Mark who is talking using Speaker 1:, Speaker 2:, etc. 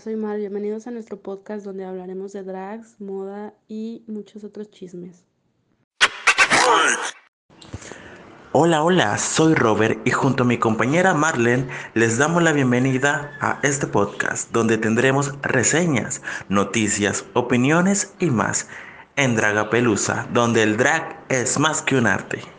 Speaker 1: Soy Mar. Bienvenidos a nuestro podcast donde hablaremos de drags, moda y muchos otros chismes.
Speaker 2: Hola, hola, soy Robert y junto a mi compañera Marlene les damos la bienvenida a este podcast donde tendremos reseñas, noticias, opiniones y más en Dragapelusa, donde el drag es más que un arte.